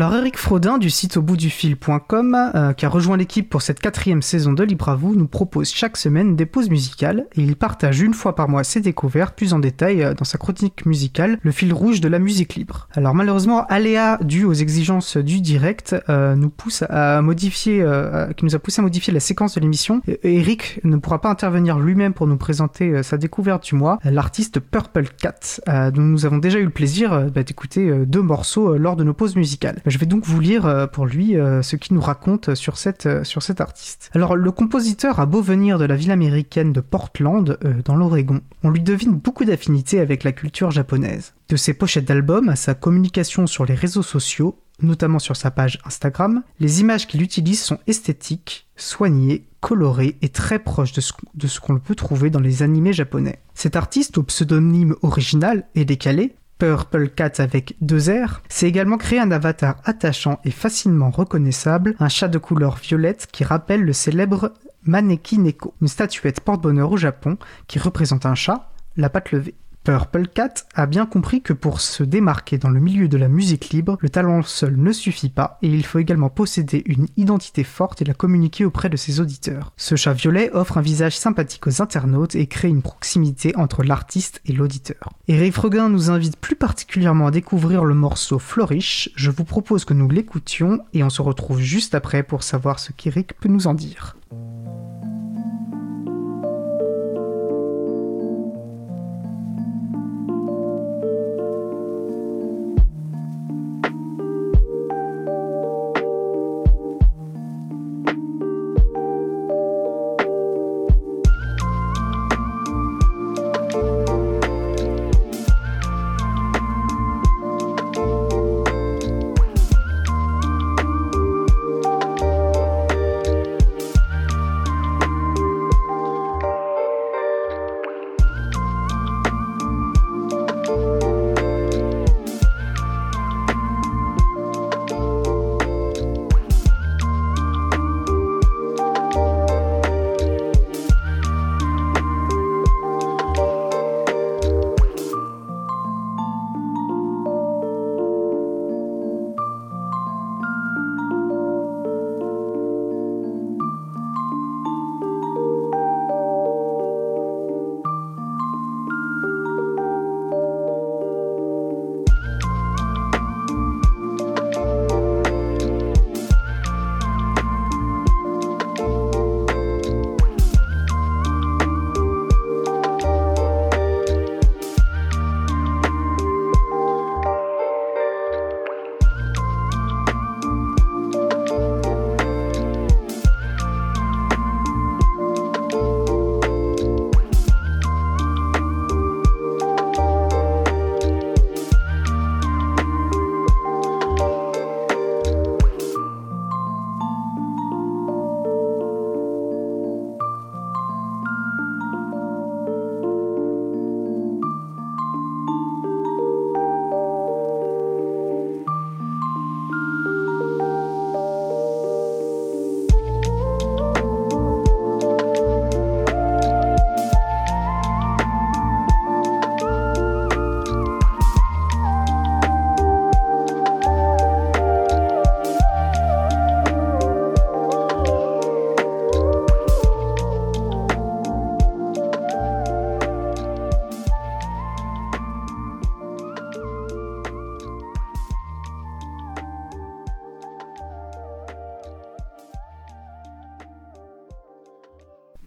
Alors Eric Frodin du site au bout du fil.com, euh, qui a rejoint l'équipe pour cette quatrième saison de Libre à vous, nous propose chaque semaine des pauses musicales et il partage une fois par mois ses découvertes plus en détail euh, dans sa chronique musicale, le fil rouge de la musique libre. Alors malheureusement, aléa dû aux exigences du direct euh, nous pousse à modifier, qui nous a poussé à modifier la séquence de l'émission. Eric ne pourra pas intervenir lui-même pour nous présenter sa découverte du mois, l'artiste Purple Cat, dont nous avons déjà eu le plaisir bah, d'écouter deux morceaux lors de nos pauses musicales. Je vais donc vous lire euh, pour lui euh, ce qu'il nous raconte euh, sur cet artiste. Alors, le compositeur a beau venir de la ville américaine de Portland, dans l'Oregon. On lui devine beaucoup d'affinités avec la culture japonaise. De ses pochettes d'albums à sa communication sur les réseaux sociaux, notamment sur sa page Instagram, les images qu'il utilise sont esthétiques, soignées, colorées et très proches de ce, qu'on peut trouver dans les animés japonais. Cet artiste, au pseudonyme original et décalé, Purple Cat avec deux R, c'est également créé un avatar attachant et facilement reconnaissable, un chat de couleur violette qui rappelle le célèbre Maneki Neko, une statuette porte-bonheur au Japon qui représente un chat, la patte levée. Purple Cat a bien compris que pour se démarquer dans le milieu de la musique libre, le talent seul ne suffit pas et il faut également posséder une identité forte et la communiquer auprès de ses auditeurs. Ce chat violet offre un visage sympathique aux internautes et crée une proximité entre l'artiste et l'auditeur. Eric Freguin nous invite plus particulièrement à découvrir le morceau Flourish. Je vous propose que nous l'écoutions et on se retrouve juste après pour savoir ce qu'Eric peut nous en dire.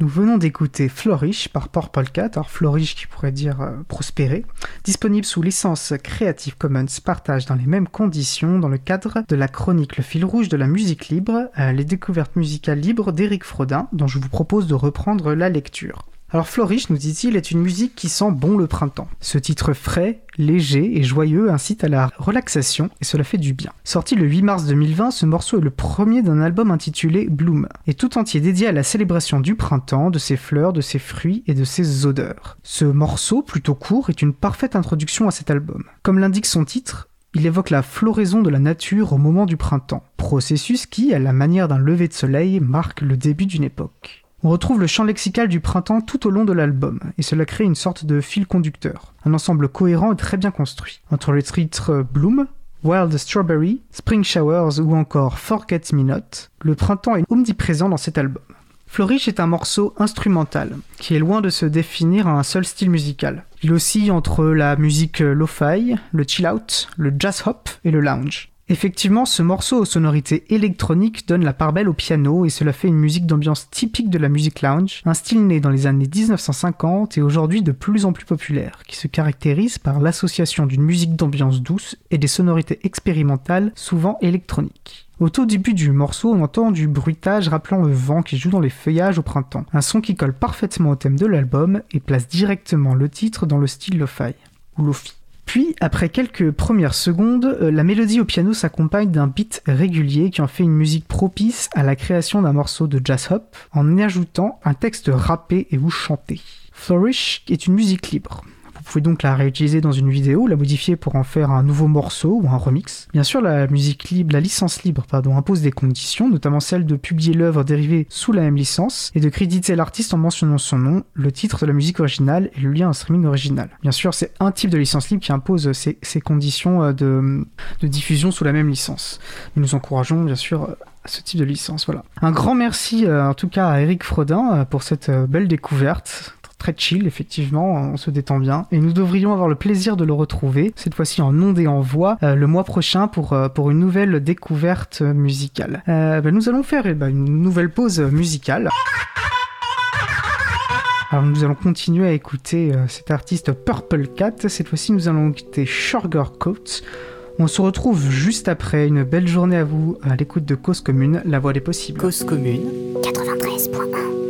Nous venons d'écouter Flourish par Purple Cat, alors Flourish qui pourrait dire euh, prospérer, disponible sous licence Creative Commons partage dans les mêmes conditions dans le cadre de la chronique Le fil rouge de la musique libre, euh, les découvertes musicales libres d'Éric Frodin, dont je vous propose de reprendre la lecture. Alors Flourish, nous dit-il, est une musique qui sent bon le printemps. Ce titre frais, léger et joyeux incite à la relaxation et cela fait du bien. Sorti le 8 mars 2020, ce morceau est le premier d'un album intitulé Bloom, et tout entier dédié à la célébration du printemps, de ses fleurs, de ses fruits et de ses odeurs. Ce morceau, plutôt court, est une parfaite introduction à cet album. Comme l'indique son titre, il évoque la floraison de la nature au moment du printemps, processus qui, à la manière d'un lever de soleil, marque le début d'une époque. On retrouve le champ lexical du printemps tout au long de l'album, et cela crée une sorte de fil conducteur, un ensemble cohérent et très bien construit. Entre les titres Bloom, Wild Strawberry, Spring Showers ou encore Forget Me Not, le printemps est omniprésent dans cet album. Flourish est un morceau instrumental, qui est loin de se définir à un seul style musical. Il oscille entre la musique lo-fi, le chill-out, le jazz-hop et le lounge. Effectivement, ce morceau aux sonorités électroniques donne la part belle au piano et cela fait une musique d'ambiance typique de la musique lounge, un style né dans les années 1950 et aujourd'hui de plus en plus populaire, qui se caractérise par l'association d'une musique d'ambiance douce et des sonorités expérimentales souvent électroniques. Au tout début du morceau, on entend du bruitage rappelant le vent qui joue dans les feuillages au printemps, un son qui colle parfaitement au thème de l'album et place directement le titre dans le style lo-fi ou lofi. Puis, après quelques premières secondes, euh, la mélodie au piano s'accompagne d'un beat régulier qui en fait une musique propice à la création d'un morceau de jazz hop en y ajoutant un texte rappé et ou chanté. Flourish est une musique libre. Vous pouvez donc la réutiliser dans une vidéo, la modifier pour en faire un nouveau morceau ou un remix. Bien sûr, la musique libre, la licence libre, impose des conditions, notamment celle de publier l'œuvre dérivée sous la même licence et de créditer l'artiste en mentionnant son nom, le titre de la musique originale et le lien au streaming original. Bien sûr, c'est un type de licence libre qui impose ces, conditions euh, de, diffusion sous la même licence. nous encourageons bien sûr ce type de licence. Voilà. Un grand merci euh, en tout cas à Eric Frodin euh, pour cette belle découverte très chill, effectivement, on se détend bien. Et nous devrions avoir le plaisir de le retrouver, cette fois-ci en ondes et en voix, euh, le mois prochain pour, euh, pour une nouvelle découverte musicale. Euh, bah, nous allons faire eh ben, une nouvelle pause musicale. Alors nous allons continuer à écouter cet artiste Purple Cat. Cette fois-ci, nous allons écouter Sugar Coat. On se retrouve juste après. Une belle journée à vous à l'écoute de Cause Commune, la voix des possibles. Cause Commune 93.1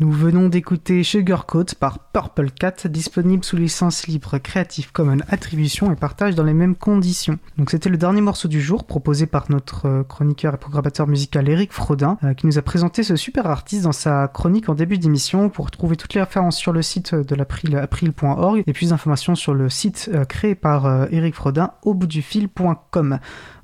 Nous venons d'écouter Sugarcoat par Purple Cat, disponible sous licence libre Creative Commons Attribution et partage dans les mêmes conditions. Donc c'était le dernier morceau du jour proposé par notre euh, chroniqueur et programmateur musical Eric Frodin euh, qui nous a présenté ce super artiste dans sa chronique en début d'émission. Pour trouver toutes les références sur le site de l'April, april.org et plus d'informations sur le site euh, créé par Eric Frodin au bout du fil.com.